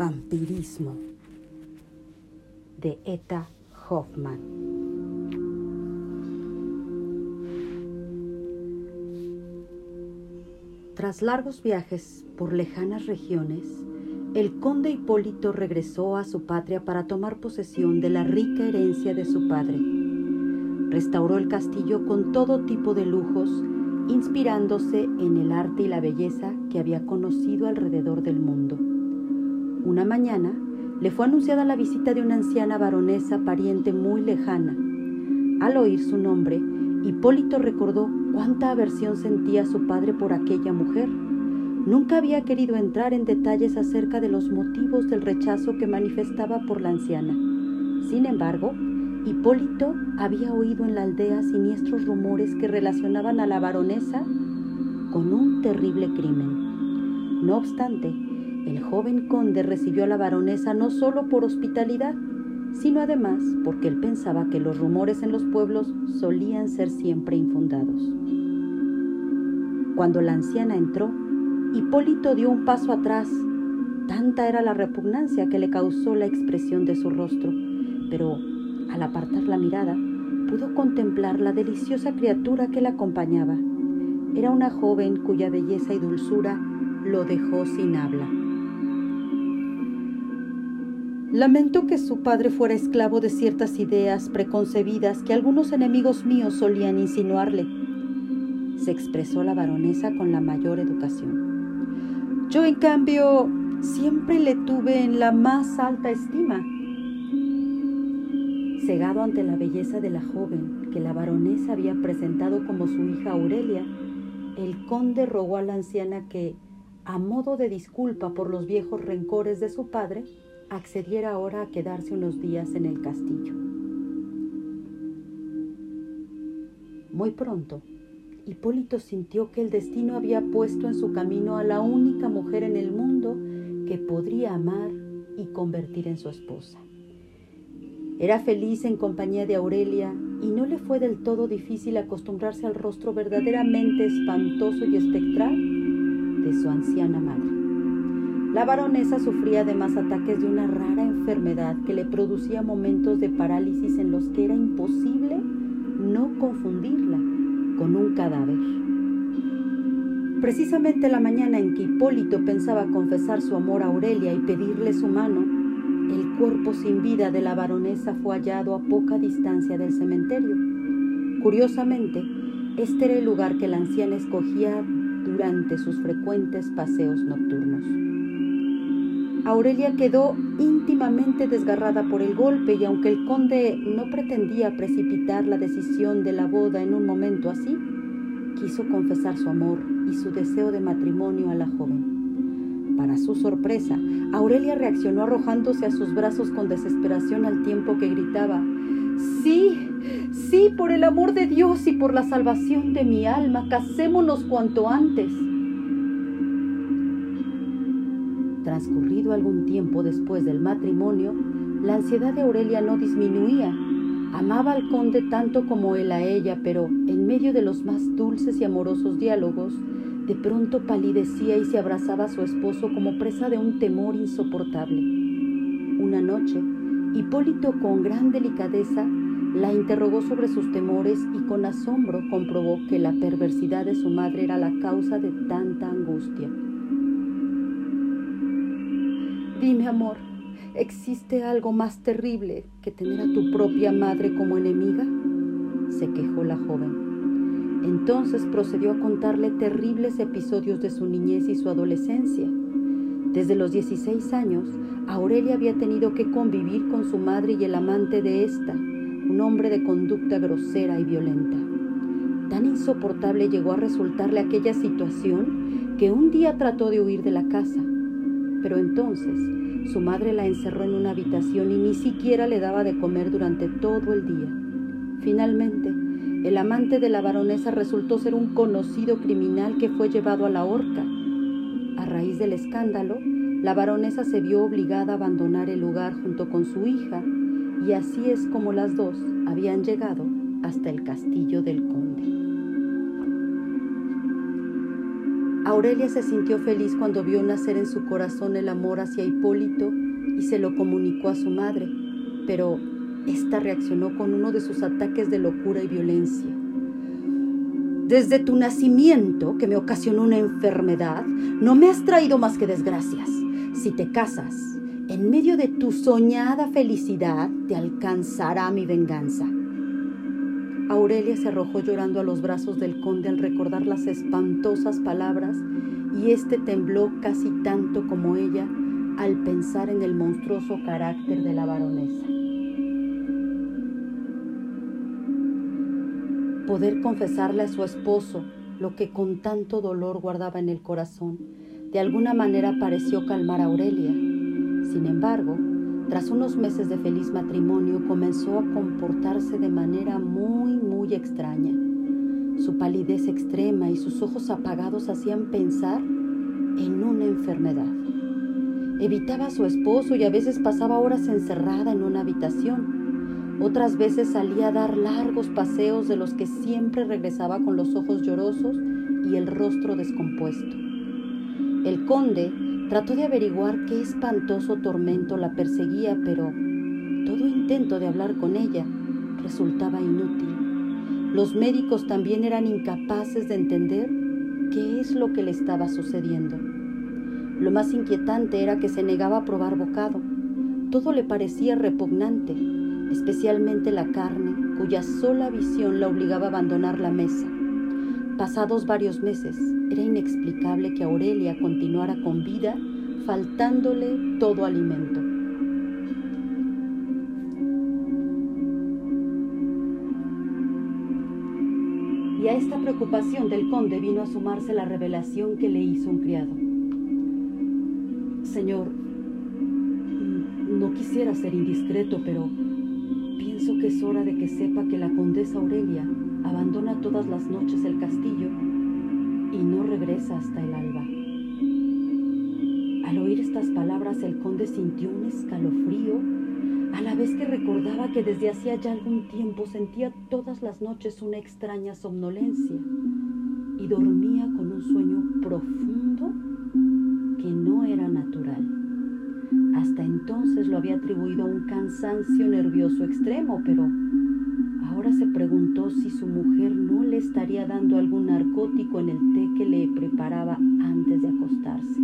Vampirismo de Eta Hoffman. Tras largos viajes por lejanas regiones, el conde Hipólito regresó a su patria para tomar posesión de la rica herencia de su padre. Restauró el castillo con todo tipo de lujos, inspirándose en el arte y la belleza que había conocido alrededor del mundo. Una mañana le fue anunciada la visita de una anciana baronesa pariente muy lejana. Al oír su nombre, Hipólito recordó cuánta aversión sentía su padre por aquella mujer. Nunca había querido entrar en detalles acerca de los motivos del rechazo que manifestaba por la anciana. Sin embargo, Hipólito había oído en la aldea siniestros rumores que relacionaban a la baronesa con un terrible crimen. No obstante, el joven conde recibió a la baronesa no solo por hospitalidad, sino además porque él pensaba que los rumores en los pueblos solían ser siempre infundados. Cuando la anciana entró, Hipólito dio un paso atrás. Tanta era la repugnancia que le causó la expresión de su rostro, pero al apartar la mirada, pudo contemplar la deliciosa criatura que la acompañaba. Era una joven cuya belleza y dulzura lo dejó sin habla. Lamento que su padre fuera esclavo de ciertas ideas preconcebidas que algunos enemigos míos solían insinuarle, se expresó la baronesa con la mayor educación. Yo, en cambio, siempre le tuve en la más alta estima. Cegado ante la belleza de la joven que la baronesa había presentado como su hija Aurelia, el conde rogó a la anciana que, a modo de disculpa por los viejos rencores de su padre, accediera ahora a quedarse unos días en el castillo. Muy pronto, Hipólito sintió que el destino había puesto en su camino a la única mujer en el mundo que podría amar y convertir en su esposa. Era feliz en compañía de Aurelia y no le fue del todo difícil acostumbrarse al rostro verdaderamente espantoso y espectral de su anciana madre. La baronesa sufría además ataques de una rara enfermedad que le producía momentos de parálisis en los que era imposible no confundirla con un cadáver. Precisamente la mañana en que Hipólito pensaba confesar su amor a Aurelia y pedirle su mano, el cuerpo sin vida de la baronesa fue hallado a poca distancia del cementerio. Curiosamente, este era el lugar que la anciana escogía durante sus frecuentes paseos nocturnos. Aurelia quedó íntimamente desgarrada por el golpe y aunque el conde no pretendía precipitar la decisión de la boda en un momento así, quiso confesar su amor y su deseo de matrimonio a la joven. Para su sorpresa, Aurelia reaccionó arrojándose a sus brazos con desesperación al tiempo que gritaba, Sí, sí, por el amor de Dios y por la salvación de mi alma, casémonos cuanto antes. Transcurrido algún tiempo después del matrimonio, la ansiedad de Aurelia no disminuía. Amaba al conde tanto como él a ella, pero en medio de los más dulces y amorosos diálogos, de pronto palidecía y se abrazaba a su esposo como presa de un temor insoportable. Una noche, Hipólito con gran delicadeza la interrogó sobre sus temores y con asombro comprobó que la perversidad de su madre era la causa de tanta angustia. Dime, amor, ¿existe algo más terrible que tener a tu propia madre como enemiga? se quejó la joven. Entonces procedió a contarle terribles episodios de su niñez y su adolescencia. Desde los 16 años, Aurelia había tenido que convivir con su madre y el amante de ésta, un hombre de conducta grosera y violenta. Tan insoportable llegó a resultarle aquella situación que un día trató de huir de la casa, pero entonces su madre la encerró en una habitación y ni siquiera le daba de comer durante todo el día. Finalmente, el amante de la baronesa resultó ser un conocido criminal que fue llevado a la horca. A raíz del escándalo, la baronesa se vio obligada a abandonar el lugar junto con su hija y así es como las dos habían llegado hasta el castillo del conde. Aurelia se sintió feliz cuando vio nacer en su corazón el amor hacia Hipólito y se lo comunicó a su madre, pero ésta reaccionó con uno de sus ataques de locura y violencia. Desde tu nacimiento, que me ocasionó una enfermedad, no me has traído más que desgracias. Si te casas, en medio de tu soñada felicidad, te alcanzará mi venganza. Aurelia se arrojó llorando a los brazos del conde al recordar las espantosas palabras y éste tembló casi tanto como ella al pensar en el monstruoso carácter de la baronesa. Poder confesarle a su esposo lo que con tanto dolor guardaba en el corazón, de alguna manera pareció calmar a Aurelia. Sin embargo, tras unos meses de feliz matrimonio comenzó a comportarse de manera muy, muy extraña. Su palidez extrema y sus ojos apagados hacían pensar en una enfermedad. Evitaba a su esposo y a veces pasaba horas encerrada en una habitación. Otras veces salía a dar largos paseos de los que siempre regresaba con los ojos llorosos y el rostro descompuesto. El conde Trató de averiguar qué espantoso tormento la perseguía, pero todo intento de hablar con ella resultaba inútil. Los médicos también eran incapaces de entender qué es lo que le estaba sucediendo. Lo más inquietante era que se negaba a probar bocado. Todo le parecía repugnante, especialmente la carne, cuya sola visión la obligaba a abandonar la mesa. Pasados varios meses, era inexplicable que Aurelia continuara con vida faltándole todo alimento. Y a esta preocupación del conde vino a sumarse la revelación que le hizo un criado. Señor, no quisiera ser indiscreto, pero pienso que es hora de que sepa que la condesa Aurelia abandona todas las noches el castillo y no regresa hasta el alba. Al oír estas palabras el conde sintió un escalofrío, a la vez que recordaba que desde hacía ya algún tiempo sentía todas las noches una extraña somnolencia y dormía con un sueño profundo que no era natural. Hasta entonces lo había atribuido a un cansancio nervioso extremo, pero Se preguntó si su mujer no le estaría dando algún narcótico en el té que le preparaba antes de acostarse.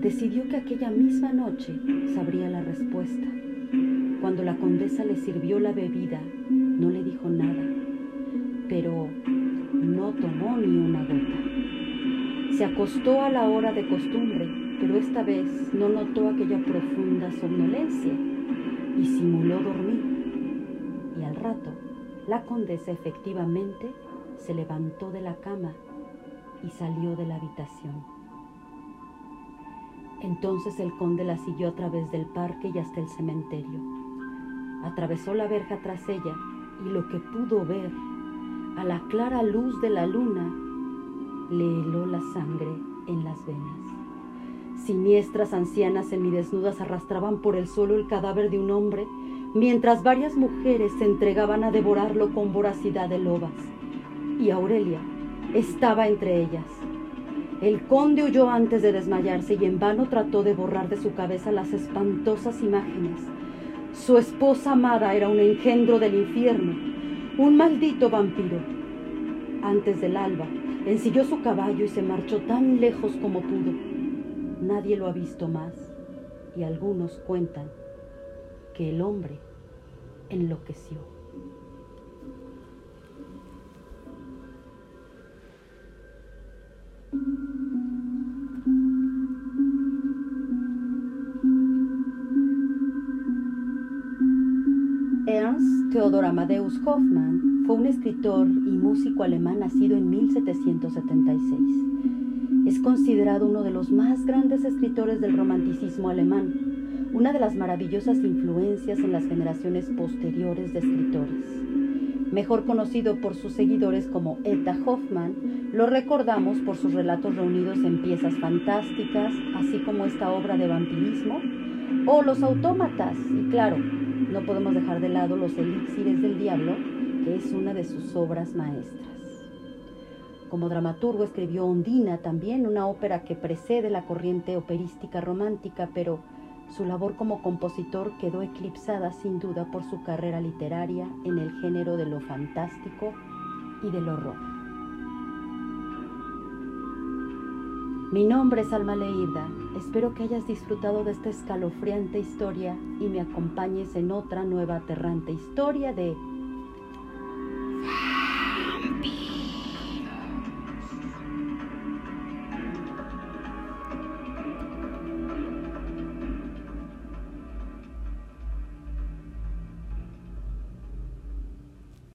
Decidió que aquella misma noche sabría la respuesta. Cuando la condesa le sirvió la bebida, no le dijo nada, pero no tomó ni una gota. Se acostó a la hora de costumbre, pero esta vez no notó aquella profunda somnolencia y simuló dormir. Y al rato, la condesa efectivamente se levantó de la cama y salió de la habitación. Entonces el conde la siguió a través del parque y hasta el cementerio. Atravesó la verja tras ella y lo que pudo ver, a la clara luz de la luna, le heló la sangre en las venas. Siniestras ancianas semidesnudas arrastraban por el suelo el cadáver de un hombre, mientras varias mujeres se entregaban a devorarlo con voracidad de lobas. Y Aurelia estaba entre ellas. El conde huyó antes de desmayarse y en vano trató de borrar de su cabeza las espantosas imágenes. Su esposa amada era un engendro del infierno, un maldito vampiro. Antes del alba, ensilló su caballo y se marchó tan lejos como pudo nadie lo ha visto más y algunos cuentan que el hombre enloqueció. Ernst Theodor Amadeus Hoffmann fue un escritor y músico alemán nacido en 1776 es considerado uno de los más grandes escritores del romanticismo alemán, una de las maravillosas influencias en las generaciones posteriores de escritores. Mejor conocido por sus seguidores como Etta Hoffmann, lo recordamos por sus relatos reunidos en piezas fantásticas, así como esta obra de vampirismo, o Los Autómatas, y claro, no podemos dejar de lado Los Elixires del Diablo, que es una de sus obras maestras. Como dramaturgo escribió Ondina también, una ópera que precede la corriente operística romántica, pero su labor como compositor quedó eclipsada sin duda por su carrera literaria en el género de lo fantástico y del horror. Mi nombre es Alma Leirda. Espero que hayas disfrutado de esta escalofriante historia y me acompañes en otra nueva aterrante historia de